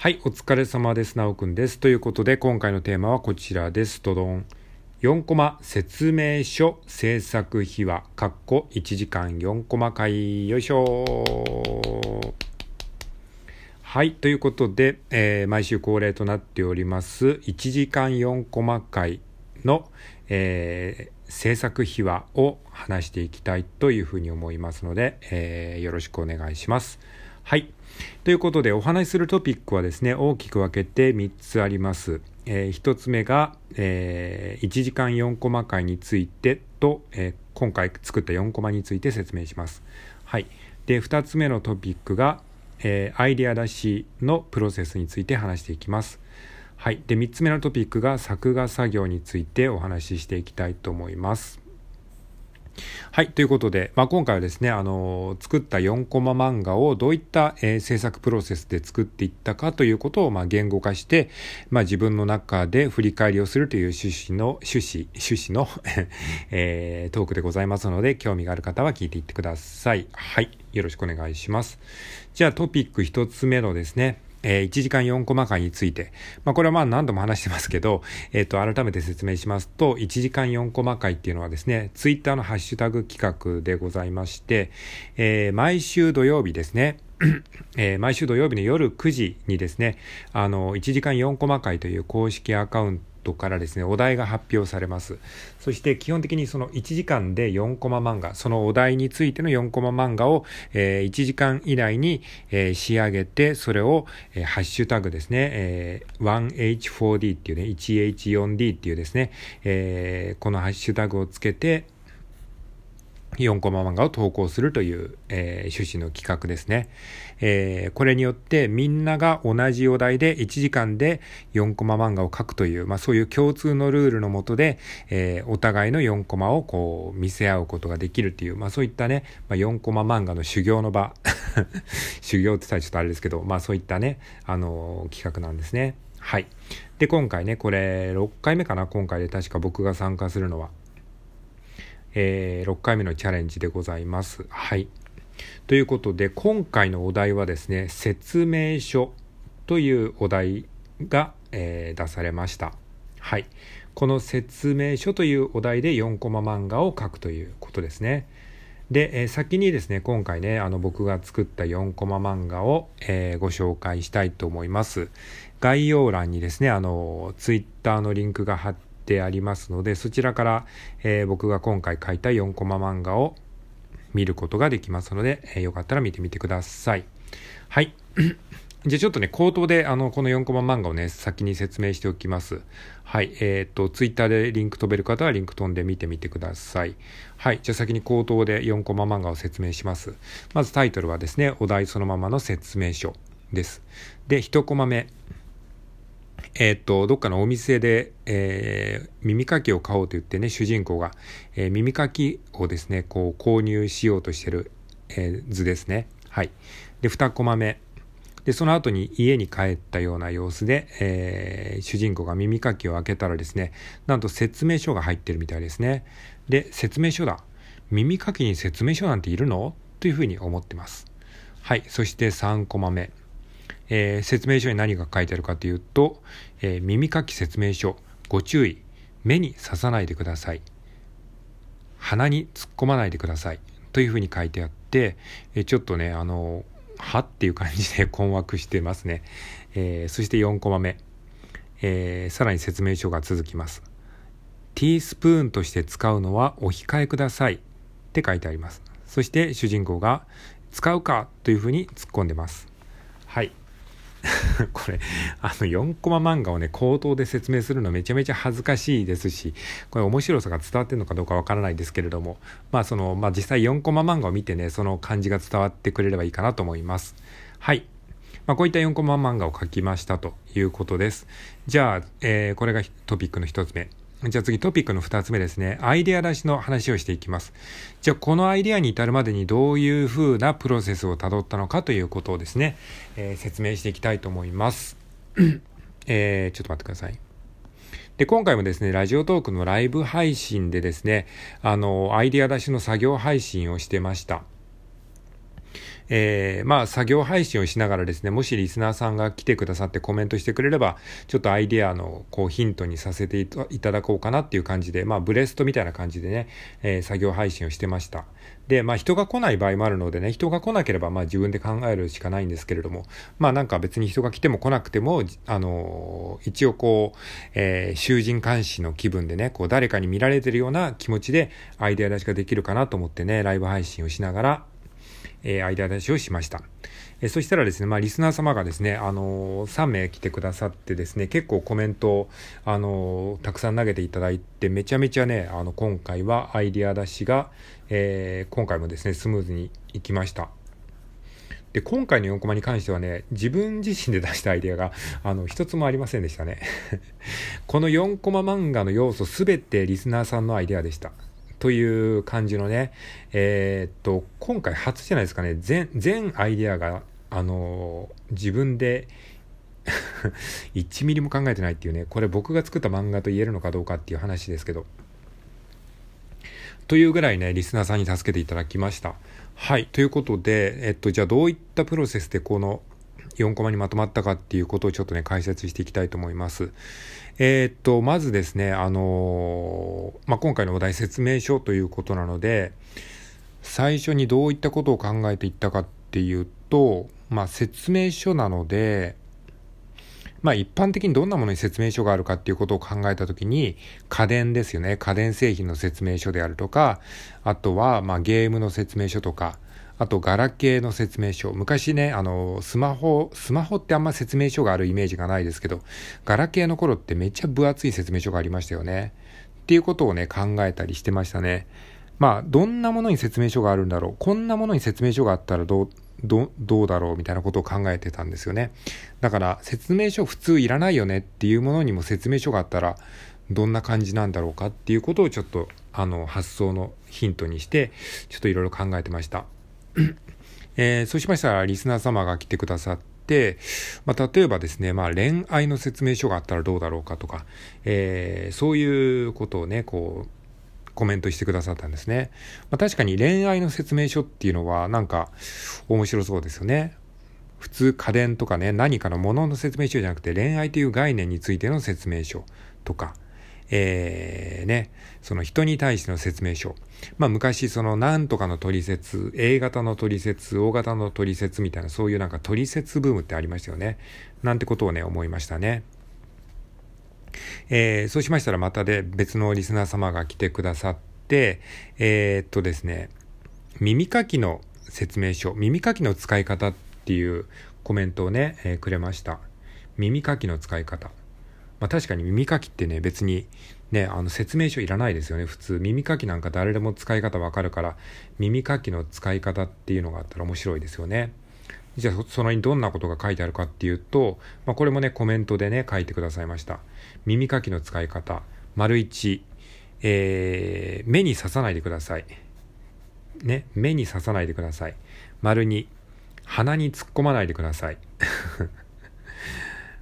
はい、お疲れ様です。なおくんです。ということで、今回のテーマはこちらです。ドドン。4コマ説明書制作秘話、かっこ1時間4コマ回、よいしょはい。ということで、えー、毎週恒例となっております、1時間4コマ回の、えー、制作秘話を話していきたいというふうに思いますので、えー、よろしくお願いします。はい。ということで、お話しするトピックはですね、大きく分けて3つあります。えー、1つ目が、えー、1時間4コマ回についてと、えー、今回作った4コマについて説明します。はい。で、2つ目のトピックが、えー、アイデア出しのプロセスについて話していきます。はい。で、3つ目のトピックが作画作業についてお話ししていきたいと思います。はい。ということで、まあ、今回はですね、あの、作った4コマ漫画をどういった、えー、制作プロセスで作っていったかということを、まあ、言語化して、まあ、自分の中で振り返りをするという趣旨の、趣旨、趣旨の えー、トークでございますので、興味がある方は聞いていってください。はい。よろしくお願いします。じゃあ、トピック1つ目のですね、えー、1時間4コマ回について、まあ、これはまあ何度も話してますけど、えっ、ー、と、改めて説明しますと、1時間4コマ回っていうのはですね、ツイッターのハッシュタグ企画でございまして、えー、毎週土曜日ですね、えー、毎週土曜日の夜9時にですね、あの、1時間4コマ回という公式アカウントトからですね、お題が発表されます。そして基本的にその1時間で4コマ漫画、そのお題についての4コマ漫画を、えー、1時間以内に、え、仕上げて、それを、え、ハッシュタグですね、えー、1H4D っていうね、1H4D っていうですね、え、このハッシュタグをつけて、4コマ漫画を投稿するという、えー、趣旨の企画ですね、えー、これによってみんなが同じお題で1時間で4コマ漫画を描くという、まあそういう共通のルールのもとで、えー、お互いの4コマをこう見せ合うことができるっていう、まあそういったね、まあ、4コマ漫画の修行の場 修行って言ったらちょっとあれですけど、まあそういったね、あの企画なんですね。はい。で、今回ね、これ6回目かな、今回で確か僕が参加するのは。えー、6回目のチャレンジでございます。はい。ということで、今回のお題はですね、説明書というお題が、えー、出されました。はい。この説明書というお題で4コマ漫画を描くということですね。で、えー、先にですね、今回ね、あの僕が作った4コマ漫画を、えー、ご紹介したいと思います。概要欄にですね、あの、ツイッターのリンクが貼っててありますので、そちらから、えー、僕が今回書いた4コマ漫画を見ることができますので、えー、よかったら見てみてください。はい。じゃあちょっとね、口頭であの、この4コマ漫画をね、先に説明しておきます。はい。えっ、ー、と、ツイッターでリンク飛べる方はリンク飛んで見てみてください。はい。じゃあ先に口頭で4コマ漫画を説明します。まずタイトルはですね、お題そのままの説明書です。で、1コマ目。えっ、と、どっかのお店で、えー、耳かきを買おうと言ってね、主人公が、えー、耳かきをですね、こう購入しようとしてる、え、図ですね。はい。で、2コマ目。で、その後に家に帰ったような様子で、えー、主人公が耳かきを開けたらですね、なんと説明書が入ってるみたいですね。で、説明書だ。耳かきに説明書なんているの？というふうに思ってます。はい。そして3コマ目。えー、説明書に何が書いてあるかというと、えー、耳かき説明書、ご注意、目に刺さないでください。鼻に突っ込まないでください。というふうに書いてあって、えー、ちょっとね、あの、はっていう感じで 困惑してますね。え、そして4コマ目、え、さらに説明書が続きます。ティースプーンとして使うのはお控えくださいって書いてあります。そして主人公が使うかというふうに突っ込んでます。はい。これ、あの4コマ漫画をね、口頭で説明するのめちゃめちゃ恥ずかしいですし、これ面白さが伝わってるのかどうかわからないですけれども、まあその、まあ実際4コマ漫画を見てね、その感じが伝わってくれればいいかなと思います。はい。まあこういった4コマ漫画を描きましたということです。じゃあ、えー、これがトピックの1つ目。じゃあ次トピックの2つ目ですね。アイデア出しの話をしていきます。じゃあこのアイデアに至るまでにどういう風なプロセスをたどったのかということをですね、えー、説明していきたいと思います。えー、ちょっと待ってください。で、今回もですね、ラジオトークのライブ配信でですね、あの、アイデア出しの作業配信をしてました。えー、まあ、作業配信をしながらですね、もしリスナーさんが来てくださってコメントしてくれれば、ちょっとアイデアのこうヒントにさせていただこうかなっていう感じで、まあ、ブレストみたいな感じでね、えー、作業配信をしてました。で、まあ、人が来ない場合もあるのでね、人が来なければ、まあ、自分で考えるしかないんですけれども、まあ、なんか別に人が来ても来なくても、あのー、一応こう、えー、囚人監視の気分でね、こう、誰かに見られてるような気持ちで、アイデア出しができるかなと思ってね、ライブ配信をしながら、えー、アイデア出しをしました。えー、そしたらですね、まあ、リスナー様がですね、あのー、3名来てくださってですね、結構コメントを、あのー、たくさん投げていただいて、めちゃめちゃね、あの、今回はアイデア出しが、えー、今回もですね、スムーズにいきました。で、今回の4コマに関してはね、自分自身で出したアイデアが、あの、一つもありませんでしたね。この4コマ漫画の要素すべてリスナーさんのアイデアでした。という感じのね、えー、っと、今回初じゃないですかね、全、全アイデアが、あのー、自分で 1ミリも考えてないっていうね、これ僕が作った漫画と言えるのかどうかっていう話ですけど。というぐらいね、リスナーさんに助けていただきました。はい。ということで、えっと、じゃあどういったプロセスでこの4コマにまとまったかっていうことをちょっとね、解説していきたいと思います。えー、っと、まずですね、あのー、まあ、今回のお題説明書ということなので、最初にどういったことを考えていったかっていうと、まあ、説明書なので、まあ一般的にどんなものに説明書があるかっていうことを考えたときに、家電ですよね。家電製品の説明書であるとか、あとはまあゲームの説明書とか、あと、ガラケーの説明書。昔ね、あの、スマホ、スマホってあんま説明書があるイメージがないですけど、ガラケーの頃ってめっちゃ分厚い説明書がありましたよね。っていうことをね、考えたりしてましたね。まあ、どんなものに説明書があるんだろう。こんなものに説明書があったらどう、どどうだろうみたいなことを考えてたんですよね。だから説明書普通いらないよねっていうものにも説明書があったらどんな感じなんだろうかっていうことをちょっとあの発想のヒントにしてちょっといろいろ考えてました。えー、そうしましたらリスナー様が来てくださって、まあ、例えばですね、まあ、恋愛の説明書があったらどうだろうかとか、えー、そういうことをね、こう、コメントしてくださったんですね。まあ、確かに恋愛の説明書っていうのはなんか面白そうですよね。普通家電とかね、何かのものの説明書じゃなくて恋愛という概念についての説明書とか、えー、ね、その人に対しての説明書。まあ昔その何とかの取説、A 型の取説、O 型の取説みたいなそういうなんか取説ブームってありましたよね。なんてことをね、思いましたね。えー、そうしましたらまたで別のリスナー様が来てくださって、えー、っとですね、耳かきの説明書、耳かきの使い方っていうコメントをね、えー、くれました。耳かきの使い方。まあ、確かに耳かきってね、別にね、あの説明書いらないですよね、普通。耳かきなんか誰でも使い方わかるから、耳かきの使い方っていうのがあったら面白いですよね。じゃあ、そのにどんなことが書いてあるかっていうと、まあ、これもね、コメントでね、書いてくださいました。耳かきの使い方。丸一、えー、目に刺さないでください。ね、目に刺さないでください。丸二、鼻に突っ込まないでください。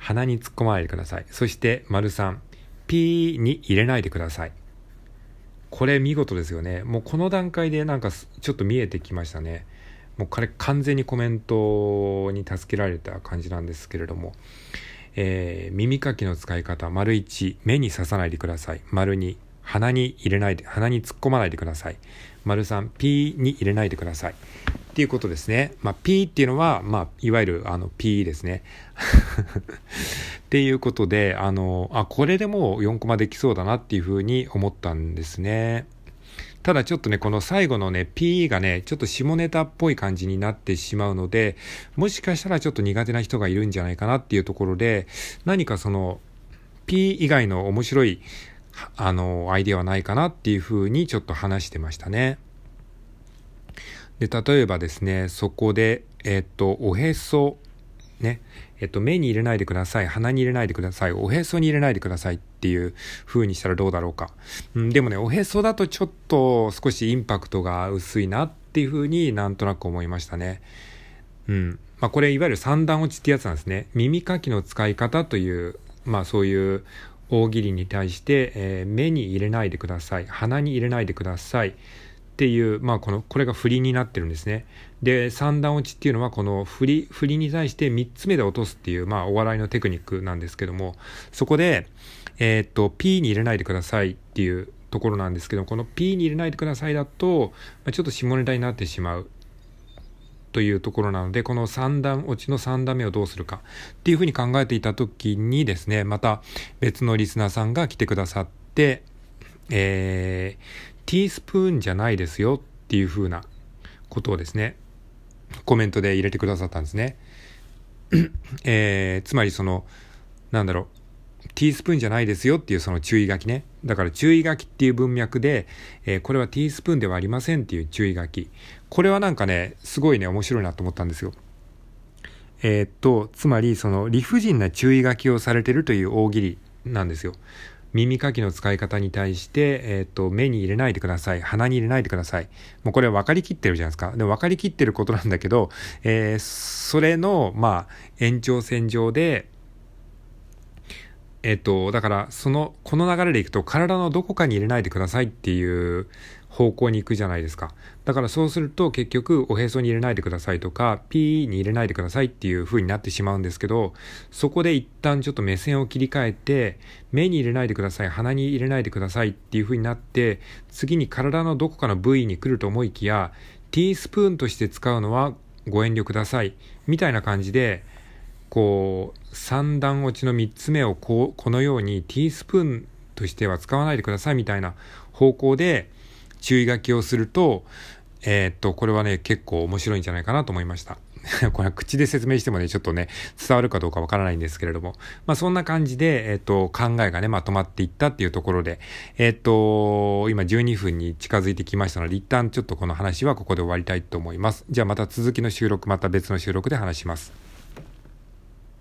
鼻に突っ込まないでください。そして、丸3、P に入れないでください。これ見事ですよね。もうこの段階でなんかちょっと見えてきましたね。もうこれ完全にコメントに助けられた感じなんですけれども、えー、耳かきの使い方、丸1、目に刺さないでください。丸2、鼻に入れないで、鼻に突っ込まないでください。丸3、P に入れないでください。っていうことですね。まあ、P っていうのは、まあ、いわゆる、あの、P ですね。っていうことで、あの、あ、これでもう4コマできそうだなっていうふうに思ったんですね。ただちょっとね、この最後のね、P がね、ちょっと下ネタっぽい感じになってしまうので、もしかしたらちょっと苦手な人がいるんじゃないかなっていうところで、何かその、P 以外の面白い、あの、アイデアはないかなっていうふうにちょっと話してましたね。で、例えばですね、そこで、えっと、おへそ、ね、えっと、目に入れないでください、鼻に入れないでください、おへそに入れないでくださいっていう風にしたらどうだろうか。うん、でもね、おへそだとちょっと少しインパクトが薄いなっていう風になんとなく思いましたね。うん。まあ、これいわゆる三段落ちってやつなんですね。耳かきの使い方という、まあそういう大喜利に対して、えー、目に入れないでください、鼻に入れないでください。っていう、まあ、この、これが振りになってるんですね。で、三段落ちっていうのは、この振り、振りに対して3つ目で落とすっていう、まあ、お笑いのテクニックなんですけども、そこで、えー、っと、P に入れないでくださいっていうところなんですけど、この P に入れないでくださいだと、まあ、ちょっと下ネタになってしまう。というところなので、この三段落ちの3段目をどうするかっていうふうに考えていた時にですね、また別のリスナーさんが来てくださって、えー、ティースプーンじゃないですよっていうふうなことをですね、コメントで入れてくださったんですね。えー、つまりその、なんだろう、ティースプーンじゃないですよっていうその注意書きね。だから注意書きっていう文脈で、えー、これはティースプーンではありませんっていう注意書き。これはなんかね、すごいね、面白いなと思ったんですよ。えー、っと、つまりその理不尽な注意書きをされてるという大喜利なんですよ。耳かきの使い方に対して、えっ、と、目に入れないでください。鼻に入れないでください。もうこれ分かりきってるじゃないですか。でも分かりきってることなんだけど、えー、それの、まあ、延長線上で、えっと、だから、その、この流れでいくと、体のどこかに入れないでくださいっていう方向に行くじゃないですか。だからそうすると、結局、おへそに入れないでくださいとか、ピーに入れないでくださいっていう風になってしまうんですけど、そこで一旦ちょっと目線を切り替えて、目に入れないでください、鼻に入れないでくださいっていう風になって、次に体のどこかの部位に来ると思いきや、ティースプーンとして使うのはご遠慮ください。みたいな感じで、こう、三段落ちの3つ目をこう、このようにティースプーンとしては使わないでくださいみたいな方向で注意書きをすると、えー、っと、これはね、結構面白いんじゃないかなと思いました。これは口で説明してもね、ちょっとね、伝わるかどうかわからないんですけれども、まあそんな感じで、えっ、と、考えがね、まとまっていったっていうところで、えっ、と、今12分に近づいてきましたので、一旦ちょっとこの話はここで終わりたいと思います。じゃあまた続きの収録、また別の収録で話します。